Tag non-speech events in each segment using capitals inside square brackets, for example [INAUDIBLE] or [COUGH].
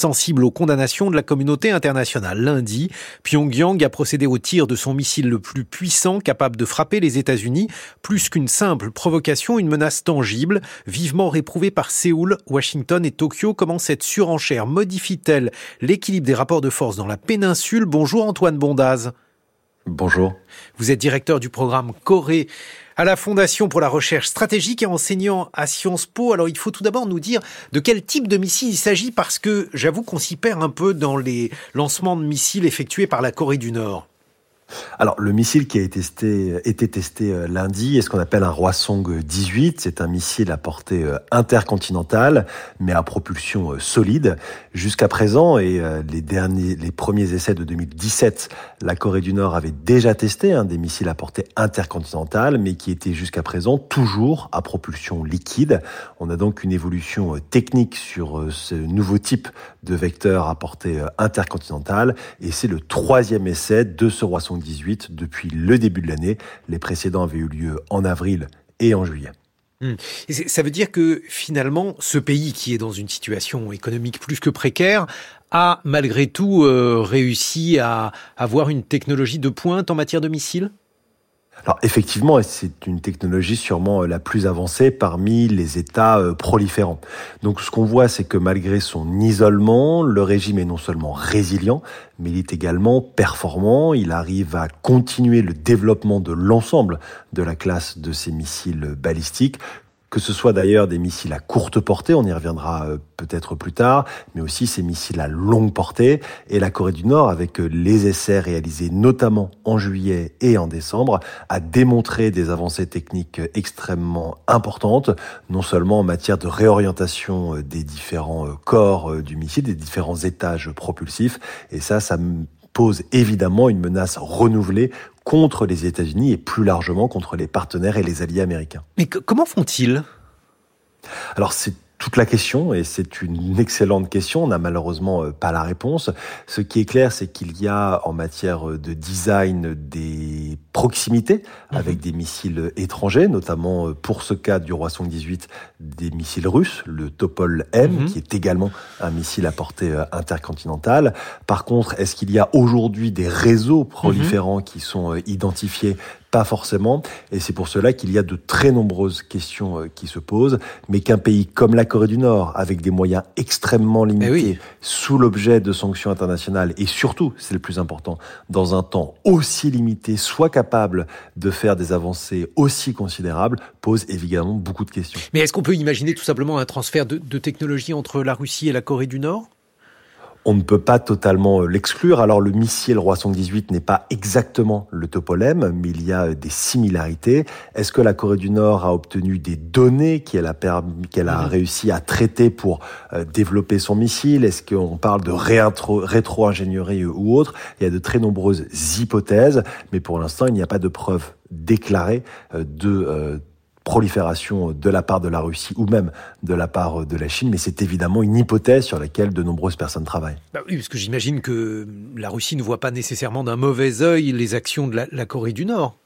sensible aux condamnations de la communauté internationale. Lundi, Pyongyang a procédé au tir de son missile le plus puissant capable de frapper les États-Unis. Plus qu'une simple provocation, une menace tangible, vivement réprouvée par Séoul, Washington et Tokyo. Comment cette surenchère modifie-t-elle l'équilibre des rapports de force dans la péninsule? Bonjour Antoine Bondaz. Bonjour. Vous êtes directeur du programme Corée à la Fondation pour la recherche stratégique et enseignant à Sciences Po. Alors il faut tout d'abord nous dire de quel type de missile il s'agit parce que j'avoue qu'on s'y perd un peu dans les lancements de missiles effectués par la Corée du Nord. Alors, le missile qui a été testé, testé euh, lundi est ce qu'on appelle un Hwasong 18. C'est un missile à portée euh, intercontinentale, mais à propulsion euh, solide. Jusqu'à présent, et les derniers, les premiers essais de 2017, la Corée du Nord avait déjà testé un des missiles à portée intercontinentale, mais qui étaient jusqu'à présent toujours à propulsion liquide. On a donc une évolution technique sur ce nouveau type de vecteur à portée intercontinentale, et c'est le troisième essai de ce Depuis le début de l'année. Les précédents avaient eu lieu en avril et en juillet. Hmm. ça veut dire que finalement, ce pays qui est dans une situation économique plus que précaire a malgré tout euh, réussi à avoir une technologie de pointe en matière de missiles? Alors effectivement, c'est une technologie sûrement euh, la plus avancée parmi les États euh, proliférants. Donc ce qu'on voit, c'est que malgré son isolement, le régime est non seulement résilient, mais il est également performant. Il arrive à continuer le développement de l'ensemble de la classe de ces missiles balistiques que ce soit d'ailleurs des missiles à courte portée, on y reviendra euh, peut-être plus tard, mais aussi ces missiles à longue portée. Et la Corée du Nord, avec euh, les essais réalisés notamment en juillet et en décembre, a démontré des avancées techniques extrêmement importantes, non seulement en matière de réorientation euh, des différents corps du missile, des différents étages propulsifs, et ça, ça pose évidemment une menace renouvelée contre les États-Unis et plus largement contre les partenaires et les alliés américains. Mais comment font-ils? Alors c'est toute la question et c'est une excellente question. On n'a malheureusement euh, pas la réponse. Ce qui est clair, c'est qu'il y a en matière de design des proximités mhm. avec des missiles étrangers, notamment euh, pour ce cas du Roi 18 des missiles russes, le Topol M, mhm. qui est également un missile à portée euh, intercontinentale. Par contre, est-ce qu'il y a aujourd'hui des réseaux proliférants mhm. qui sont identifiés pas forcément, et c'est pour cela qu'il y a de très nombreuses questions euh, qui se posent, mais qu'un pays comme la Corée du Nord, avec des moyens extrêmement eh limités, sous l'objet de sanctions internationales, et surtout, c'est le plus important, dans un temps aussi limité, soit capable de faire des avancées aussi considérables, pose évidemment beaucoup de questions. Mais est-ce qu'on peut imaginer tout simplement un transfert de, de technologie entre la Russie et la Corée du Nord? On ne peut pas totalement euh, l'exclure. Alors le missile Roi 18 n'est pas exactement le Topolem, mais il y a euh, des similarités. Est-ce que la Corée du Nord a obtenu des données qu'elle a, qu'elle a réussi à traiter pour euh, développer son missile? Est-ce qu'on parle de rétro-ingénierie ou autre? Il y a de très nombreuses hypothèses, mais pour l'instant, il n'y a pas de preuves déclarées de prolifération de la part de la Russie ou même de la part de la Chine, mais c'est évidemment une hypothèse sur laquelle de nombreuses personnes travaillent. Bah oui, parce que j'imagine que la Russie ne voit pas nécessairement d'un mauvais œil les actions de la, la Corée du Nord.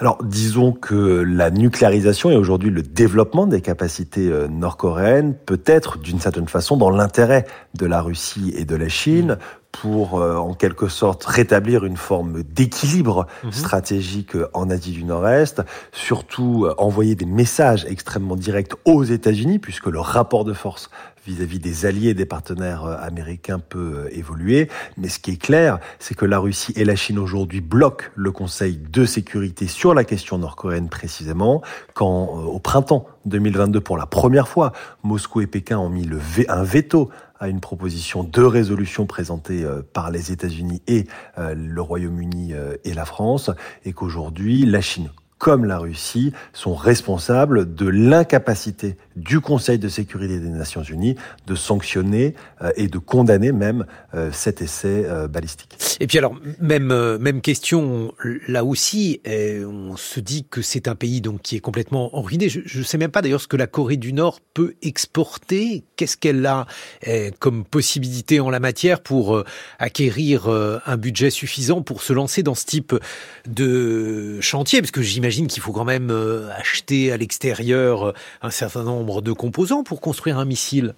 Alors, disons que la nucléarisation et aujourd'hui le développement des capacités euh, nord-coréennes peut être d'une certaine façon dans l'intérêt de la Russie et de la Chine pour euh, en quelque sorte rétablir une forme d'équilibre mhm. stratégique en Asie du Nord-Est, surtout euh, envoyer des messages extrêmement directs aux États-Unis puisque le rapport de force vis-à-vis des alliés et des partenaires euh, américains peut évoluer. Mais ce qui est clair, c'est que la Russie et la Chine aujourd'hui bloquent le Conseil de sécurité sur la question nord-coréenne précisément, quand au printemps 2022, pour la première fois, Moscou et Pékin ont mis le un veto à une proposition de résolution présentée euh, par les États-Unis et euh, le Royaume-Uni euh, et la France, et qu'aujourd'hui la Chine comme la Russie sont responsables de l'incapacité du Conseil de sécurité des Nations Unies de sanctionner euh, et de condamner même euh, cet essai euh, balistique. Et puis alors même même question là aussi, on se dit que c'est un pays donc qui est complètement ruiné. Je ne sais même pas d'ailleurs ce que la Corée du Nord peut exporter. Qu'est-ce qu'elle a comme possibilité en la matière pour acquérir un budget suffisant pour se lancer dans ce type de chantier? Parce que j'imagine j'imagine qu'il faut quand même euh, acheter à l'extérieur euh, un certain nombre de composants pour construire un missile.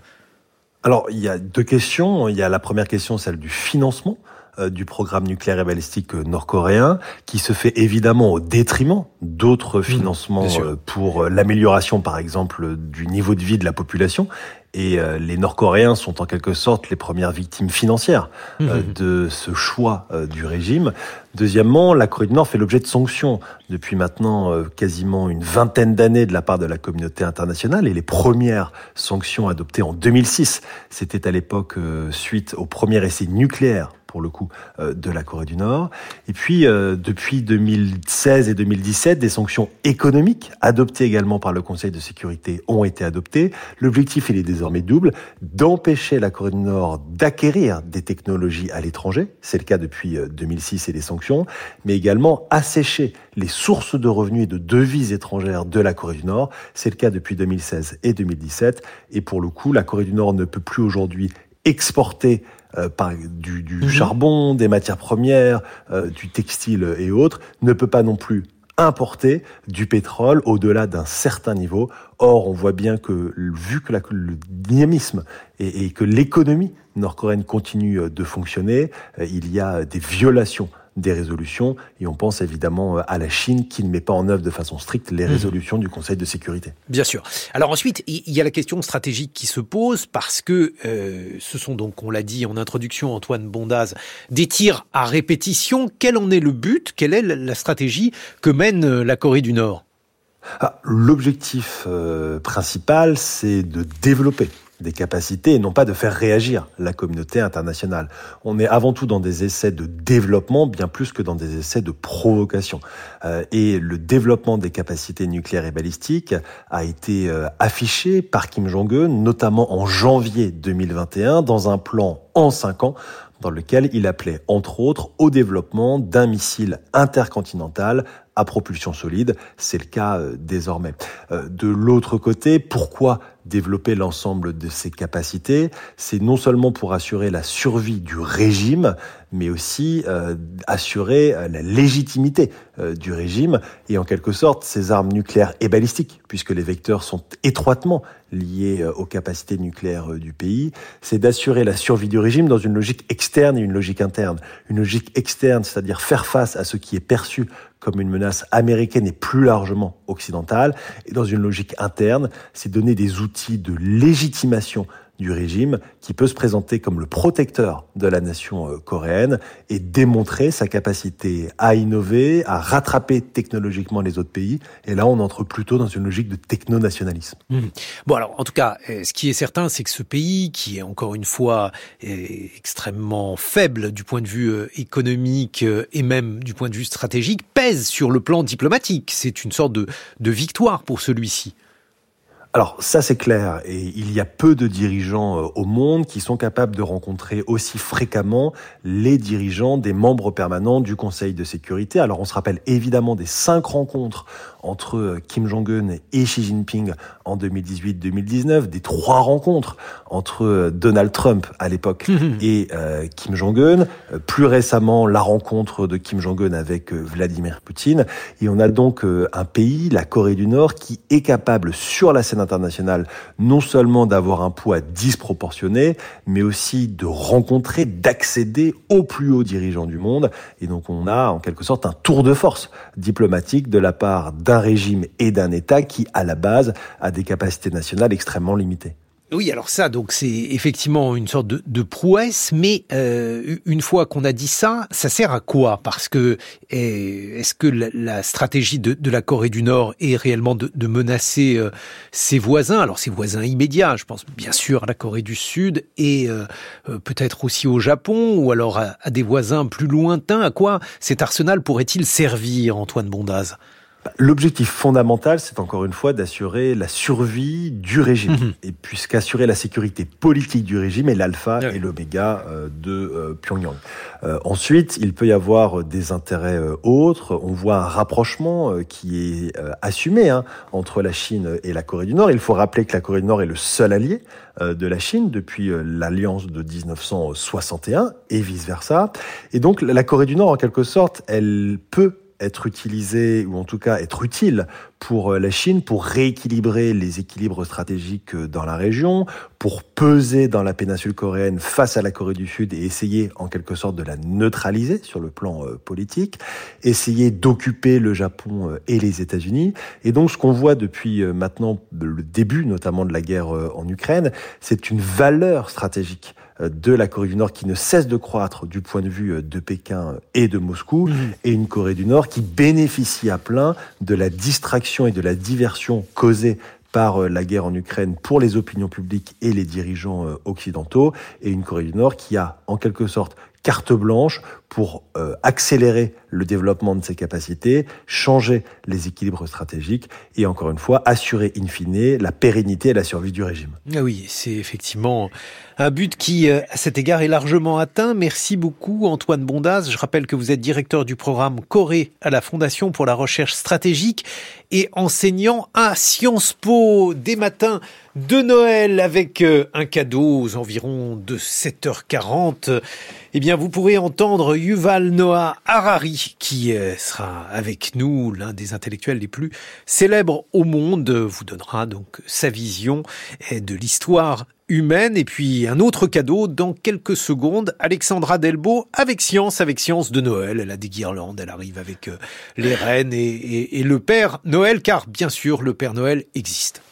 Alors, il y a deux questions. Il y a la première question, celle du financement. Euh, du programme nucléaire et balistique euh, nord-coréen, qui se fait évidemment au détriment d'autres mmh, financements euh, pour l'amélioration, par exemple, du niveau de vie de la population. Et les Nord-Coréens sont en quelque sorte les premières victimes financières mmh, mmh, de ce choix du régime. Deuxièmement, la Corée du Nord fait l'objet de sanctions depuis maintenant quasiment une vingtaine d'années de la part de la communauté internationale. Et les premières sanctions adoptées en 2006, c'était à l'époque suite au premier essai nucléaire pour le coup, euh, de la Corée du Nord. Et puis, euh, depuis 2016 et 2017, des sanctions économiques adoptées également par le Conseil de sécurité ont été adoptées. L'objectif, il est désormais double, d'empêcher la Corée du Nord d'acquérir des technologies à l'étranger. C'est le cas depuis 2006 euh, et les sanctions, mais également assécher les sources de revenus et de devises étrangères de la Corée du Nord. C'est le cas depuis 2016 et 2017. Et pour le coup, la Corée du Nord ne peut plus aujourd'hui exporter euh, par du, du mhm. charbon, des matières premières, euh, du textile et autres, ne peut pas non plus importer du pétrole au-delà d'un certain niveau. Or, on voit bien que, vu que le dynamisme et, et que l'économie nord-coréenne continue de fonctionner, euh, il y a des violations des résolutions. Et on pense évidemment euh, à la Chine qui ne met pas en œuvre de façon stricte les mmh. résolutions du Conseil de sécurité. Bien sûr. Alors ensuite, il y a la question stratégique qui se pose parce que euh, ce sont donc, on l'a dit en introduction, Antoine Bondaz, des tirs à répétition. Quel en est le but? Quelle est la stratégie que mène euh, la Corée du Nord? Ah, L'objectif principal, c'est de développer des capacités et non pas de faire réagir la communauté internationale. On est avant tout dans des essais de développement bien plus que dans des essais de provocation. Euh, et le développement des capacités nucléaires et balistiques a été euh, affiché par Kim Jong-un, notamment en janvier 2021, dans un plan en cinq ans dans lequel il appelait entre autres au développement d'un missile intercontinental à propulsion solide. C'est le cas euh, désormais. de l'autre côté, pourquoi développer l'ensemble de ses capacités, c'est non seulement pour assurer la survie du régime, mais aussi euh, assurer euh, la légitimité euh, du régime et en quelque sorte ses armes nucléaires et balistiques, puisque les vecteurs sont étroitement liés aux capacités nucléaires du pays, c'est d'assurer la survie du régime dans une logique externe et une logique interne. Une logique externe, c'est-à-dire faire face à ce qui est perçu comme une menace américaine et plus largement occidentale, et dans une logique interne, c'est donner des outils de légitimation du régime qui peut se présenter comme le protecteur de la nation euh, coréenne et démontrer sa capacité à innover, à rattraper technologiquement les autres pays. Et là, on entre plutôt dans une logique de techno-nationalisme. Mmh. Bon, alors, en tout cas, euh, ce qui est certain, c'est que ce pays, qui est encore une fois extrêmement faible du point de vue euh, économique et même du point de vue stratégique, pèse sur le plan diplomatique. C'est une sorte de victoire pour celui-ci. Alors ça c'est clair, et il y a peu de dirigeants euh, au monde qui sont capables de rencontrer aussi fréquemment les dirigeants des membres permanents du Conseil de sécurité. Alors on se rappelle évidemment des cinq rencontres entre euh, Kim Jong-un et Xi Jinping en 2018-2019, des trois rencontres entre euh, Donald Trump à l'époque [LAUGHS] et Kim Jong-un, plus récemment la rencontre de Kim Jong-un avec Vladimir Poutine, et on a donc un pays, la Corée du Nord, qui est capable sur la scène non seulement d'avoir un poids disproportionné, mais aussi de rencontrer, d'accéder aux plus hauts dirigeants du monde. Et donc on a en quelque sorte un tour de force diplomatique de la part d'un régime et d'un État qui, à la base, a des capacités nationales extrêmement limitées. Oui, alors ça, donc c'est effectivement une sorte de, prouesse, mais euh, une fois qu'on a dit ça, ça sert à quoi? Parce que eh, est-ce que la, stratégie de, la Corée du Nord est réellement de, menacer euh, ses voisins? Alors ses voisins immédiats, je pense bien sûr à la Corée du Sud et euh, peut-être aussi au Japon, ou alors à, à des voisins plus lointains. À quoi cet arsenal pourrait-il servir, Antoine Bondaz? L'objectif fondamental, c'est encore une fois d'assurer la survie du régime. Mhm. Et puisqu'assurer la sécurité politique du régime est l'alpha et l'oméga euh, de euh, Pyongyang. Euh, ensuite, il peut y avoir des intérêts autres. On voit un rapprochement qui est assumé hein, entre la Chine et la Corée du Nord. Il faut rappeler que la Corée du Nord est le seul allié de la Chine depuis l'alliance de 1961 et vice-versa. Et donc la Corée du Nord, en quelque sorte, elle peut être utilisé, ou en tout cas être utile pour euh, la Chine, pour rééquilibrer les équilibres stratégiques euh, dans la région, pour peser dans la péninsule coréenne face à la Corée du Sud et essayer en quelque sorte de la neutraliser sur le plan euh, politique, essayer d'occuper le Japon et les États-Unis. Et donc ce qu'on voit depuis maintenant le début notamment de la guerre en Ukraine, c'est une valeur stratégique de la Corée du Nord qui ne cesse de croître du point de vue de Pékin et de Moscou, mmh. et une Corée du Nord qui bénéficie à plein de la distraction et de la diversion causée par euh, la guerre en Ukraine pour les opinions publiques et les dirigeants euh, occidentaux, et une Corée du Nord qui a en quelque sorte carte blanche pour euh, accélérer le développement de ses capacités, changer les équilibres stratégiques et encore une fois assurer in fine la pérennité et la survie du régime. Ah oui, c'est effectivement un but qui, euh, à cet égard, est largement atteint. Merci beaucoup, Antoine Bondaz. Je rappelle que vous êtes directeur du programme Corée à la Fondation pour la recherche stratégique et enseignant à Sciences Po des matins de Noël avec euh, un cadeau aux environs de 7h40. Eh bien, vous pourrez entendre Yuval Noah Harari qui euh, sera avec nous, l'un des intellectuels les plus célèbres au monde, vous donnera donc sa vision de l'histoire humaine. Et puis un autre cadeau dans quelques secondes, Alexandra Delbo avec Science, avec Science de Noël. Elle a des guirlandes, elle arrive avec euh, les reines et le Père Noël, car bien sûr le Père Noël existe.